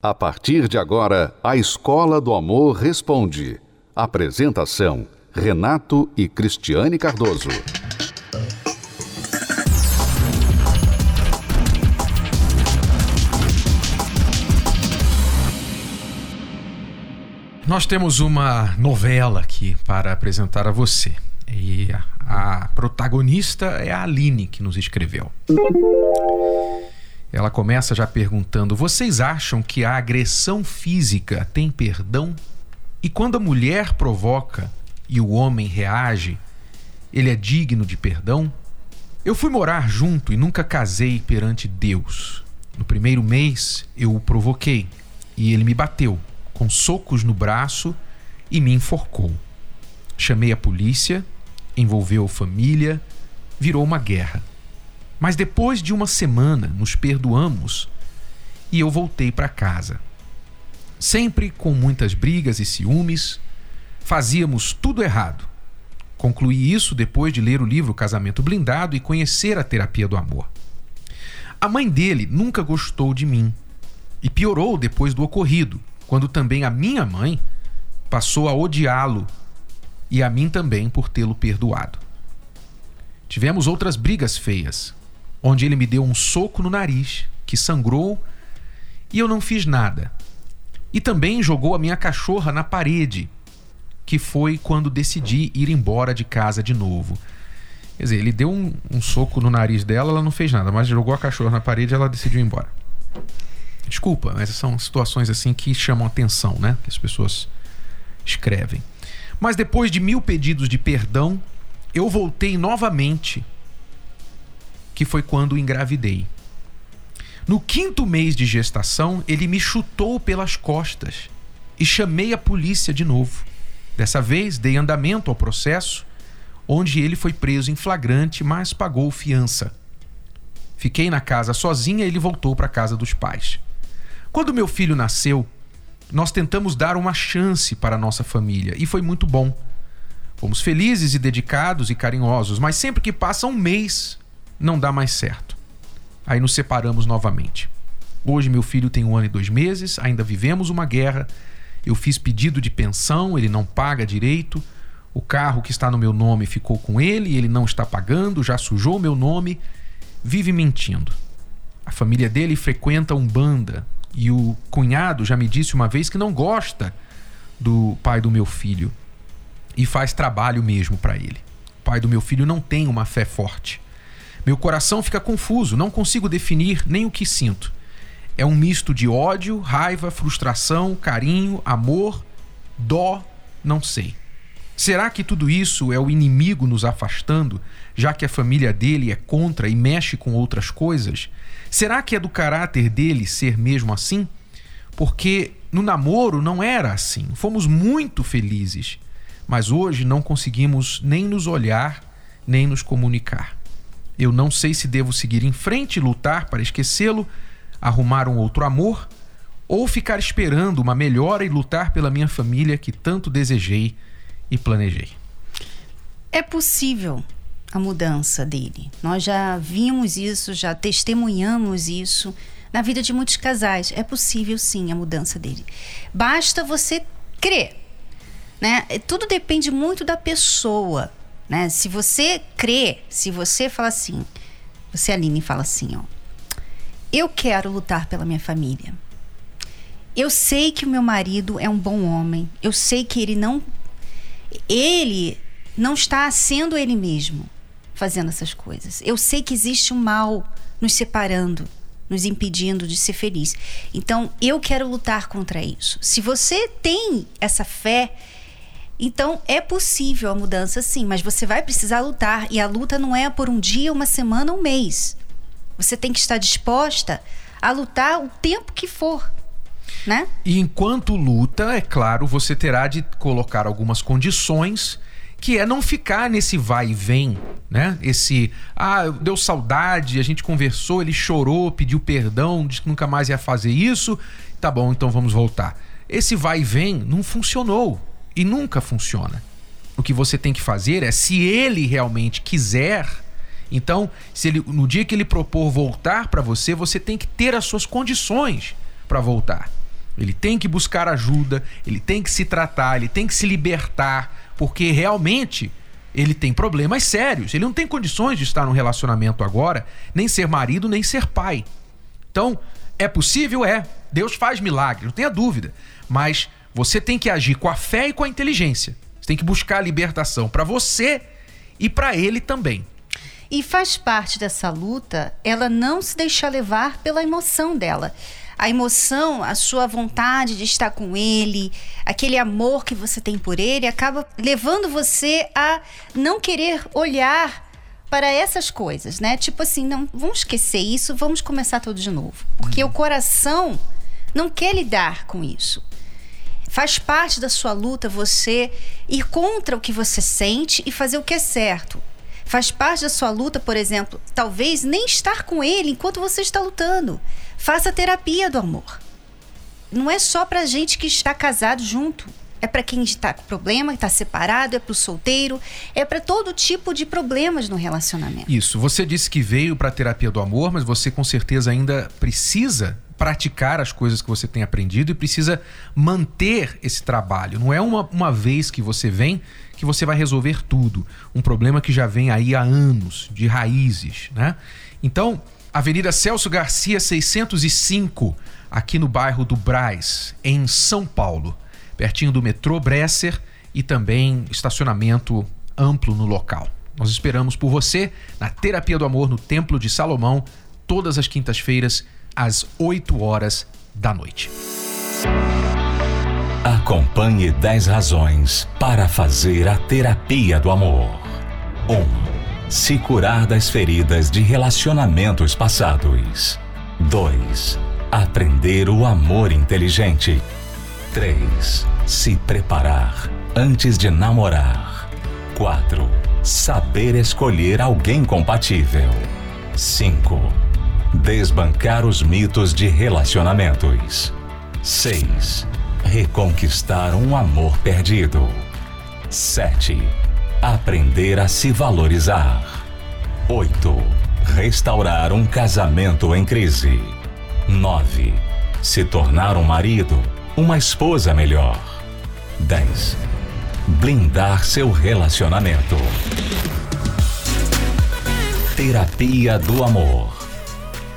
A partir de agora, a Escola do Amor Responde. Apresentação: Renato e Cristiane Cardoso. Nós temos uma novela aqui para apresentar a você. E a protagonista é a Aline que nos escreveu. Ela começa já perguntando: Vocês acham que a agressão física tem perdão? E quando a mulher provoca e o homem reage, ele é digno de perdão? Eu fui morar junto e nunca casei perante Deus. No primeiro mês, eu o provoquei e ele me bateu, com socos no braço e me enforcou. Chamei a polícia, envolveu família, virou uma guerra. Mas depois de uma semana nos perdoamos e eu voltei para casa. Sempre com muitas brigas e ciúmes, fazíamos tudo errado. Concluí isso depois de ler o livro Casamento Blindado e conhecer a terapia do amor. A mãe dele nunca gostou de mim e piorou depois do ocorrido, quando também a minha mãe passou a odiá-lo e a mim também por tê-lo perdoado. Tivemos outras brigas feias, onde ele me deu um soco no nariz, que sangrou, e eu não fiz nada. E também jogou a minha cachorra na parede, que foi quando decidi ir embora de casa de novo. Quer dizer, ele deu um, um soco no nariz dela, ela não fez nada, mas jogou a cachorra na parede e ela decidiu ir embora. Desculpa, mas são situações assim que chamam atenção, né? Que as pessoas escrevem. Mas depois de mil pedidos de perdão, eu voltei novamente que foi quando engravidei. No quinto mês de gestação, ele me chutou pelas costas e chamei a polícia de novo. Dessa vez, dei andamento ao processo, onde ele foi preso em flagrante, mas pagou fiança. Fiquei na casa sozinha e ele voltou para a casa dos pais. Quando meu filho nasceu, nós tentamos dar uma chance para a nossa família e foi muito bom. Fomos felizes e dedicados e carinhosos, mas sempre que passa um mês, não dá mais certo. Aí nos separamos novamente. Hoje meu filho tem um ano e dois meses, ainda vivemos uma guerra. Eu fiz pedido de pensão, ele não paga direito. O carro que está no meu nome ficou com ele, ele não está pagando, já sujou meu nome, vive mentindo. A família dele frequenta Umbanda e o cunhado já me disse uma vez que não gosta do pai do meu filho e faz trabalho mesmo para ele. O pai do meu filho não tem uma fé forte. Meu coração fica confuso, não consigo definir nem o que sinto. É um misto de ódio, raiva, frustração, carinho, amor, dó, não sei. Será que tudo isso é o inimigo nos afastando, já que a família dele é contra e mexe com outras coisas? Será que é do caráter dele ser mesmo assim? Porque no namoro não era assim. Fomos muito felizes, mas hoje não conseguimos nem nos olhar, nem nos comunicar. Eu não sei se devo seguir em frente lutar para esquecê-lo, arrumar um outro amor, ou ficar esperando uma melhora e lutar pela minha família que tanto desejei e planejei. É possível a mudança dele. Nós já vimos isso, já testemunhamos isso na vida de muitos casais. É possível sim a mudança dele. Basta você crer. Né? Tudo depende muito da pessoa. Né? Se você crê, se você fala assim, você Aline fala assim, ó, eu quero lutar pela minha família. Eu sei que o meu marido é um bom homem. Eu sei que ele não ele não está sendo ele mesmo fazendo essas coisas. Eu sei que existe um mal nos separando, nos impedindo de ser feliz. Então, eu quero lutar contra isso. Se você tem essa fé então é possível a mudança sim, mas você vai precisar lutar e a luta não é por um dia, uma semana, um mês. Você tem que estar disposta a lutar o tempo que for. Né? E enquanto luta, é claro, você terá de colocar algumas condições que é não ficar nesse vai e vem, né? Esse, ah, deu saudade, a gente conversou, ele chorou, pediu perdão, disse que nunca mais ia fazer isso, tá bom, então vamos voltar. Esse vai e vem não funcionou. E nunca funciona. O que você tem que fazer é, se ele realmente quiser, então, se ele, no dia que ele propor voltar para você, você tem que ter as suas condições para voltar. Ele tem que buscar ajuda, ele tem que se tratar, ele tem que se libertar, porque realmente ele tem problemas sérios. Ele não tem condições de estar num relacionamento agora, nem ser marido, nem ser pai. Então, é possível? É. Deus faz milagre, não tenha dúvida. Mas você tem que agir com a fé e com a inteligência. Você tem que buscar a libertação para você e para ele também. E faz parte dessa luta ela não se deixar levar pela emoção dela. A emoção, a sua vontade de estar com ele, aquele amor que você tem por ele, acaba levando você a não querer olhar para essas coisas, né? Tipo assim, não, vamos esquecer isso, vamos começar tudo de novo. Porque o coração não quer lidar com isso. Faz parte da sua luta você ir contra o que você sente e fazer o que é certo. Faz parte da sua luta, por exemplo, talvez nem estar com ele enquanto você está lutando. Faça terapia do amor. Não é só para gente que está casado junto. É para quem está com problema, está separado, é para o solteiro, é para todo tipo de problemas no relacionamento. Isso. Você disse que veio para a terapia do amor, mas você com certeza ainda precisa praticar as coisas que você tem aprendido e precisa manter esse trabalho. Não é uma, uma vez que você vem que você vai resolver tudo. Um problema que já vem aí há anos, de raízes, né? Então, Avenida Celso Garcia 605, aqui no bairro do Braz, em São Paulo, pertinho do metrô Bresser e também estacionamento amplo no local. Nós esperamos por você na Terapia do Amor no Templo de Salomão, todas as quintas-feiras, às 8 horas da noite. Acompanhe 10 razões para fazer a terapia do amor. 1. Um, se curar das feridas de relacionamentos passados. 2. Aprender o amor inteligente. 3. Se preparar antes de namorar. 4. Saber escolher alguém compatível. 5. Desbancar os mitos de relacionamentos. 6 reconquistar um amor perdido. 7. Aprender a se valorizar. 8. Restaurar um casamento em crise. 9. Se tornar um marido, uma esposa melhor. 10. Blindar seu relacionamento. Terapia do Amor.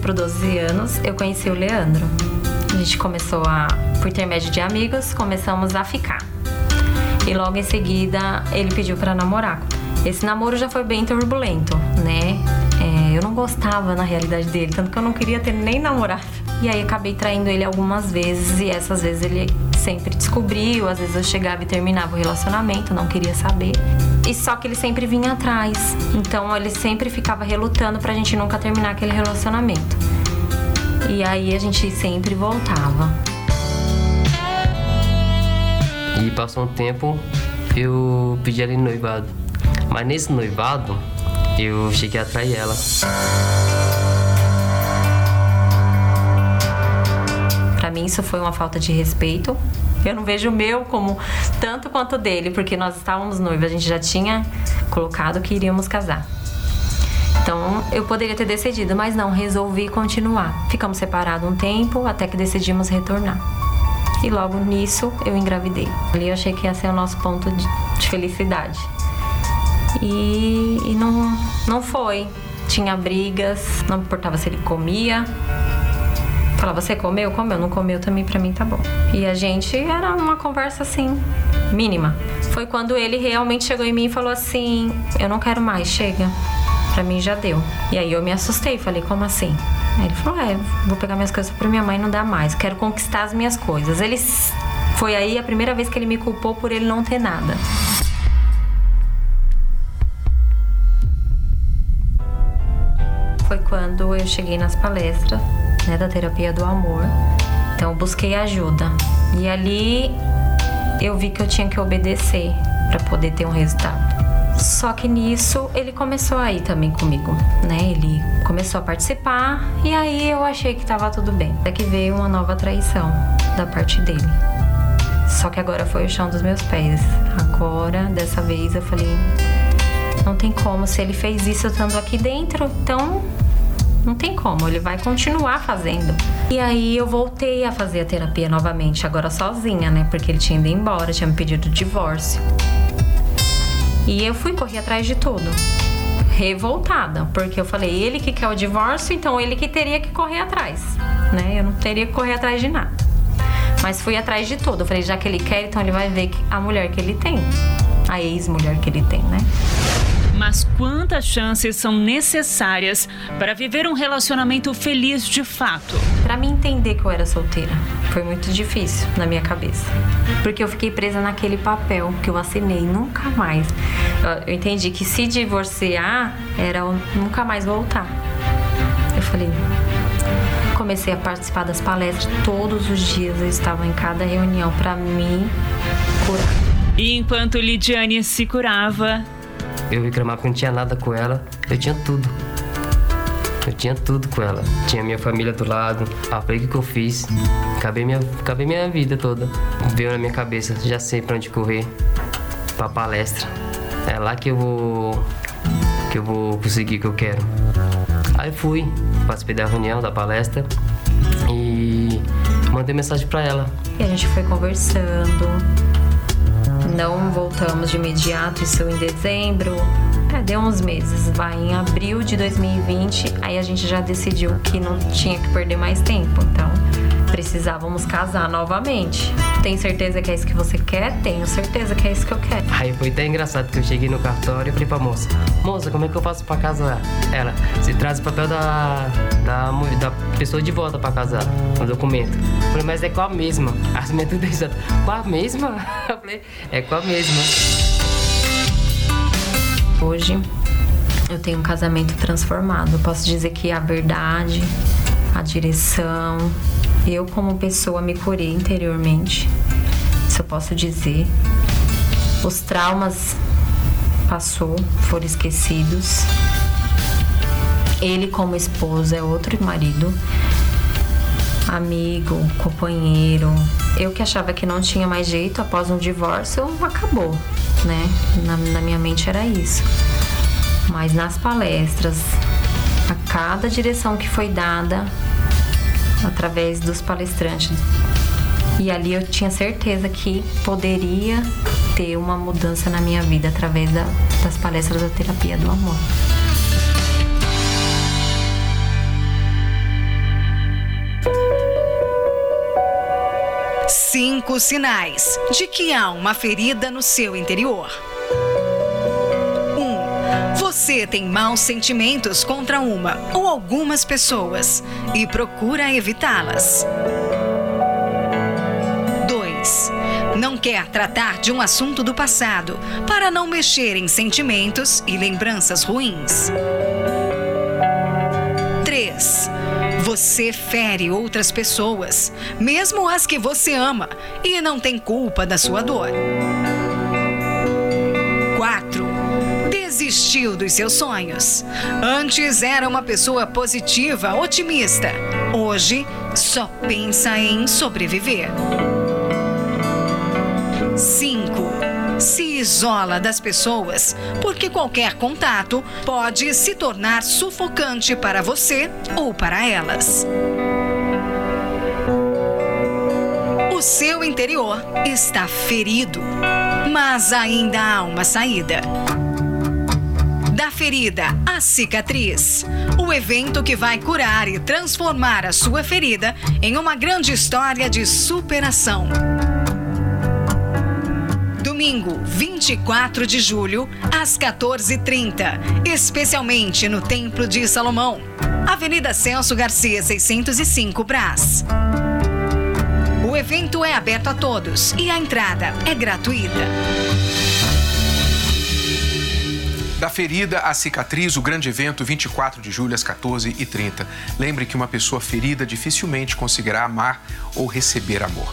Para 12 anos, eu conheci o Leandro. A gente começou a, por intermédio de amigos, começamos a ficar. E logo em seguida ele pediu para namorar. Esse namoro já foi bem turbulento, né? É, eu não gostava na realidade dele, tanto que eu não queria ter nem namorado. E aí acabei traindo ele algumas vezes e essas vezes ele sempre descobriu, às vezes eu chegava e terminava o relacionamento, não queria saber. E só que ele sempre vinha atrás. Então ele sempre ficava relutando pra gente nunca terminar aquele relacionamento. E aí a gente sempre voltava. E passou um tempo, eu pedi ela em noivado. Mas nesse noivado, eu cheguei a atrair ela. Para mim isso foi uma falta de respeito. Eu não vejo o meu como tanto quanto o dele, porque nós estávamos noivos, a gente já tinha colocado que iríamos casar. Então eu poderia ter decidido, mas não, resolvi continuar. Ficamos separados um tempo até que decidimos retornar. E logo nisso eu engravidei. Ali eu achei que ia ser o nosso ponto de, de felicidade. E, e não, não foi. Tinha brigas, não importava se ele comia. Falava, você comeu? Comeu. Não comeu também, pra mim tá bom. E a gente era uma conversa assim, mínima. Foi quando ele realmente chegou em mim e falou assim: Eu não quero mais, chega. Pra mim já deu. E aí eu me assustei, falei: Como assim? Aí ele falou: É, vou pegar minhas coisas pra minha mãe não dá mais. Quero conquistar as minhas coisas. Ele. Foi aí a primeira vez que ele me culpou por ele não ter nada. quando eu cheguei nas palestras né, da terapia do amor. Então, eu busquei ajuda. E ali eu vi que eu tinha que obedecer para poder ter um resultado. Só que nisso ele começou a ir também comigo, né? Ele começou a participar e aí eu achei que tava tudo bem. Até que veio uma nova traição da parte dele. Só que agora foi o chão dos meus pés. Agora, dessa vez, eu falei: não tem como. Se ele fez isso estando aqui dentro, então não tem como, ele vai continuar fazendo. E aí eu voltei a fazer a terapia novamente, agora sozinha, né? Porque ele tinha ido embora, tinha me pedido divórcio. E eu fui correr atrás de tudo. Revoltada, porque eu falei, ele que quer o divórcio, então ele que teria que correr atrás, né? Eu não teria que correr atrás de nada. Mas fui atrás de tudo. Falei, já que ele quer, então ele vai ver a mulher que ele tem. A ex-mulher que ele tem, né? Mas quantas chances são necessárias para viver um relacionamento feliz de fato? Para mim entender que eu era solteira, foi muito difícil na minha cabeça. Porque eu fiquei presa naquele papel que eu assinei, nunca mais. Eu entendi que se divorciar era nunca mais voltar. Eu falei, comecei a participar das palestras todos os dias, eu estava em cada reunião para me curar. E enquanto Lidiane se curava, eu reclamava que não tinha nada com ela. Eu tinha tudo. Eu tinha tudo com ela. Tinha minha família do lado. Ah, foi o que eu fiz. Acabei minha, acabei minha vida toda. Veio na minha cabeça, já sei pra onde correr. Pra palestra. É lá que eu vou. que eu vou conseguir o que eu quero. Aí fui, participei da reunião, da palestra e mandei mensagem para ela. E a gente foi conversando, não voltamos de imediato, isso em dezembro. É, deu uns meses, vai. Em abril de 2020, aí a gente já decidiu que não tinha que perder mais tempo. Então, precisávamos casar novamente. Tem certeza que é isso que você quer? Tenho certeza que é isso que eu quero. Aí foi até engraçado que eu cheguei no cartório e falei pra moça: Moça, como é que eu faço pra casar? Ela, você traz o papel da, da, da pessoa de volta pra casar, o documento. Eu falei, mas é com a mesma. As minhas. Com a mesma? Eu falei, é com a mesma. Hoje eu tenho um casamento transformado. Posso dizer que a verdade, a direção, eu, como pessoa, me curei interiormente. Isso eu posso dizer. Os traumas passou, foram esquecidos. Ele, como esposa, é outro marido, amigo, companheiro. Eu que achava que não tinha mais jeito após um divórcio, acabou, né? Na, na minha mente era isso. Mas nas palestras, a cada direção que foi dada, através dos palestrantes. E ali eu tinha certeza que poderia ter uma mudança na minha vida através da, das palestras da terapia do amor. Cinco sinais de que há uma ferida no seu interior. Você tem maus sentimentos contra uma ou algumas pessoas e procura evitá-las. 2. Não quer tratar de um assunto do passado para não mexer em sentimentos e lembranças ruins. 3. Você fere outras pessoas, mesmo as que você ama, e não tem culpa da sua dor. desistiu dos seus sonhos. Antes era uma pessoa positiva, otimista. Hoje só pensa em sobreviver. 5. Se isola das pessoas porque qualquer contato pode se tornar sufocante para você ou para elas. O seu interior está ferido, mas ainda há uma saída. Da ferida à cicatriz. O evento que vai curar e transformar a sua ferida em uma grande história de superação. Domingo, 24 de julho, às 14h30, especialmente no Templo de Salomão, Avenida Celso Garcia, 605 Brás. O evento é aberto a todos e a entrada é gratuita. Da ferida à cicatriz, o grande evento 24 de julho às 14h30. Lembre que uma pessoa ferida dificilmente conseguirá amar ou receber amor.